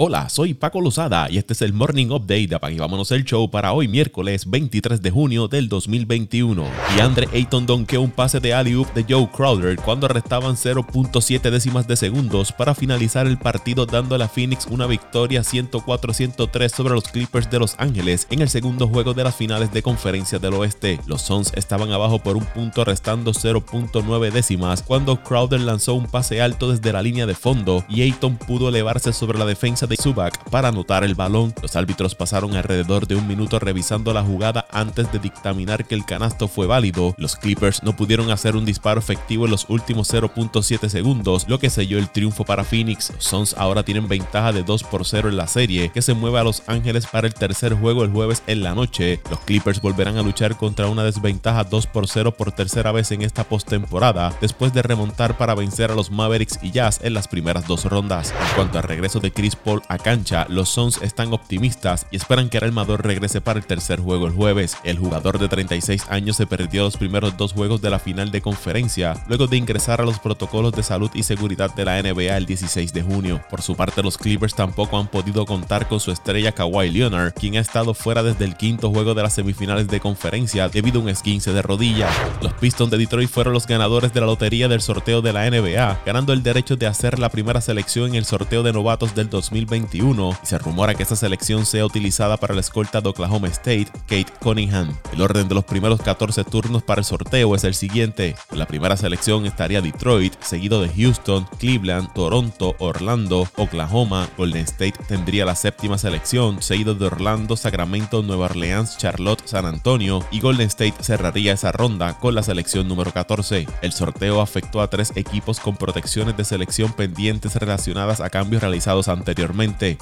Hola, soy Paco Lozada y este es el Morning Update de Apague Vámonos el Show para hoy miércoles 23 de junio del 2021. Y Andre Ayton donkeó un pase de alley de Joe Crowder cuando restaban 0.7 décimas de segundos para finalizar el partido dando a la Phoenix una victoria 104-103 sobre los Clippers de Los Ángeles en el segundo juego de las finales de conferencia del oeste. Los Suns estaban abajo por un punto restando 0.9 décimas cuando Crowder lanzó un pase alto desde la línea de fondo y Ayton pudo elevarse sobre la defensa de Zubac para anotar el balón. Los árbitros pasaron alrededor de un minuto revisando la jugada antes de dictaminar que el canasto fue válido. Los Clippers no pudieron hacer un disparo efectivo en los últimos 0.7 segundos, lo que selló el triunfo para Phoenix. Suns ahora tienen ventaja de 2 por 0 en la serie, que se mueve a Los Ángeles para el tercer juego el jueves en la noche. Los Clippers volverán a luchar contra una desventaja 2 por 0 por tercera vez en esta postemporada, después de remontar para vencer a los Mavericks y Jazz en las primeras dos rondas. En cuanto al regreso de Chris Paul a cancha, los Suns están optimistas y esperan que el armador regrese para el tercer juego el jueves. El jugador de 36 años se perdió los primeros dos juegos de la final de conferencia, luego de ingresar a los protocolos de salud y seguridad de la NBA el 16 de junio. Por su parte, los Clippers tampoco han podido contar con su estrella Kawhi Leonard, quien ha estado fuera desde el quinto juego de las semifinales de conferencia debido a un esguince de rodilla. Los Pistons de Detroit fueron los ganadores de la lotería del sorteo de la NBA, ganando el derecho de hacer la primera selección en el sorteo de novatos del 2020 y se rumora que esta selección sea utilizada para la escolta de Oklahoma State, Kate Cunningham. El orden de los primeros 14 turnos para el sorteo es el siguiente. En la primera selección estaría Detroit, seguido de Houston, Cleveland, Toronto, Orlando, Oklahoma. Golden State tendría la séptima selección, seguido de Orlando, Sacramento, Nueva Orleans, Charlotte, San Antonio y Golden State cerraría esa ronda con la selección número 14. El sorteo afectó a tres equipos con protecciones de selección pendientes relacionadas a cambios realizados anteriormente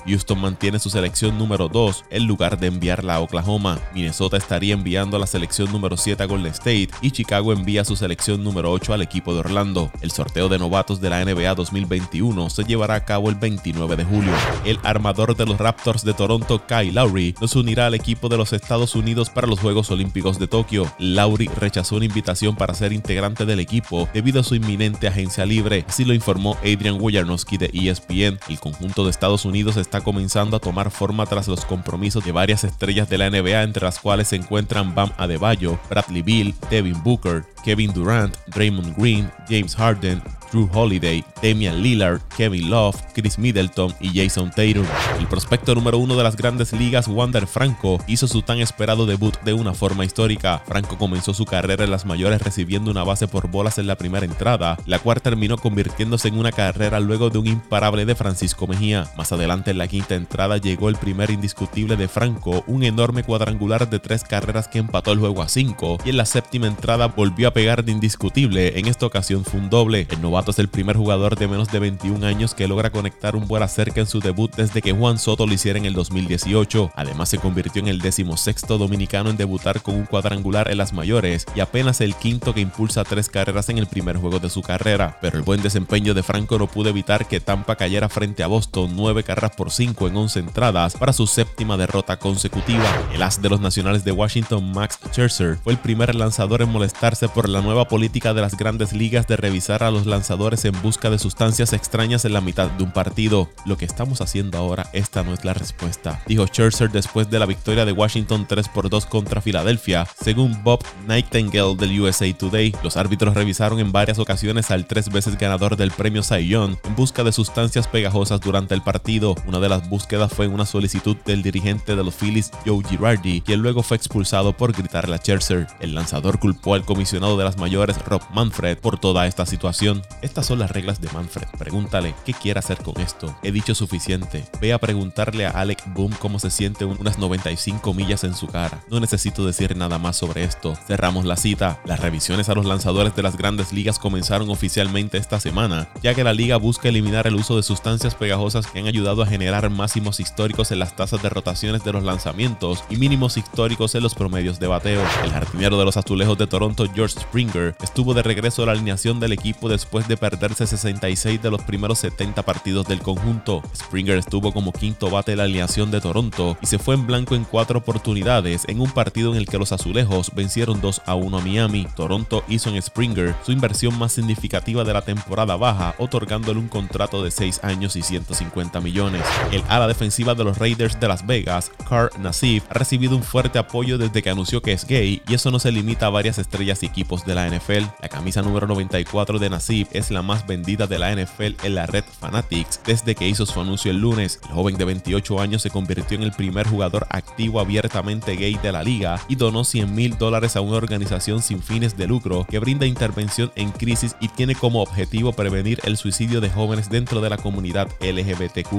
Houston mantiene su selección número 2 en lugar de enviarla a Oklahoma. Minnesota estaría enviando a la selección número 7 a Golden State y Chicago envía su selección número 8 al equipo de Orlando. El sorteo de novatos de la NBA 2021 se llevará a cabo el 29 de julio. El armador de los Raptors de Toronto, Kyle Lowry, nos unirá al equipo de los Estados Unidos para los Juegos Olímpicos de Tokio. Lowry rechazó una invitación para ser integrante del equipo debido a su inminente agencia libre, así lo informó Adrian Wojnarowski de ESPN. El conjunto de Estados Unidos está comenzando a tomar forma tras los compromisos de varias estrellas de la NBA, entre las cuales se encuentran Bam Adebayo, Bradley Beal, Devin Booker, Kevin Durant, Draymond Green, James Harden, Drew Holiday, Damian Lillard, Kevin Love, Chris Middleton y Jason Tatum. El prospecto número uno de las grandes ligas, Wander Franco, hizo su tan esperado debut de una forma histórica. Franco comenzó su carrera en las mayores recibiendo una base por bolas en la primera entrada, la cual terminó convirtiéndose en una carrera luego de un imparable de Francisco Mejía. Más adelante en la quinta entrada llegó el primer indiscutible de Franco, un enorme cuadrangular de tres carreras que empató el juego a cinco, y en la séptima entrada volvió a pegar de indiscutible, en esta ocasión fue un doble. Novato es el primer jugador de menos de 21 años que logra conectar un buen acerca en su debut desde que Juan Soto lo hiciera en el 2018. Además se convirtió en el decimosexto dominicano en debutar con un cuadrangular en las mayores y apenas el quinto que impulsa tres carreras en el primer juego de su carrera. Pero el buen desempeño de Franco no pudo evitar que Tampa cayera frente a Boston 9 carreras por 5 en 11 entradas para su séptima derrota consecutiva. El as de los nacionales de Washington, Max Scherzer, fue el primer lanzador en molestarse por la nueva política de las grandes ligas de revisar a los lanzadores en busca de sustancias extrañas en la mitad de un partido. Lo que estamos haciendo ahora, esta no es la respuesta, dijo Scherzer después de la victoria de Washington 3 por 2 contra Filadelfia. Según Bob Nightingale del USA Today, los árbitros revisaron en varias ocasiones al tres veces ganador del premio Cy Young en busca de sustancias pegajosas durante el partido. Una de las búsquedas fue una solicitud del dirigente de los Phillies, Joe Girardi, quien luego fue expulsado por gritarle a Scherzer. El lanzador culpó al comisionado de las mayores, Rob Manfred, por toda esta situación. Estas son las reglas de Manfred. Pregúntale qué quiere hacer con esto. He dicho suficiente. Ve a preguntarle a Alec Boom cómo se siente unas 95 millas en su cara. No necesito decir nada más sobre esto. Cerramos la cita. Las revisiones a los lanzadores de las grandes ligas comenzaron oficialmente esta semana, ya que la liga busca eliminar el uso de sustancias pegajosas que han ayudado a generar máximos históricos en las tasas de rotaciones de los lanzamientos y mínimos históricos en los promedios de bateo. El jardinero de los azulejos de Toronto, George Springer estuvo de regreso a la alineación del equipo después de perderse 66 de los primeros 70 partidos del conjunto. Springer estuvo como quinto bate de la alineación de Toronto y se fue en blanco en cuatro oportunidades en un partido en el que los azulejos vencieron 2 a 1 a Miami. Toronto hizo en Springer su inversión más significativa de la temporada baja, otorgándole un contrato de 6 años y 150 millones. El ala defensiva de los Raiders de Las Vegas, Carl Nassif, ha recibido un fuerte apoyo desde que anunció que es gay y eso no se limita a varias estrellas y equipos de la NFL. La camisa número 94 de Nassif es la más vendida de la NFL en la red Fanatics desde que hizo su anuncio el lunes. El joven de 28 años se convirtió en el primer jugador activo abiertamente gay de la liga y donó 100 mil dólares a una organización sin fines de lucro que brinda intervención en crisis y tiene como objetivo prevenir el suicidio de jóvenes dentro de la comunidad LGBTQ.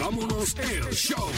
Vámonos el show.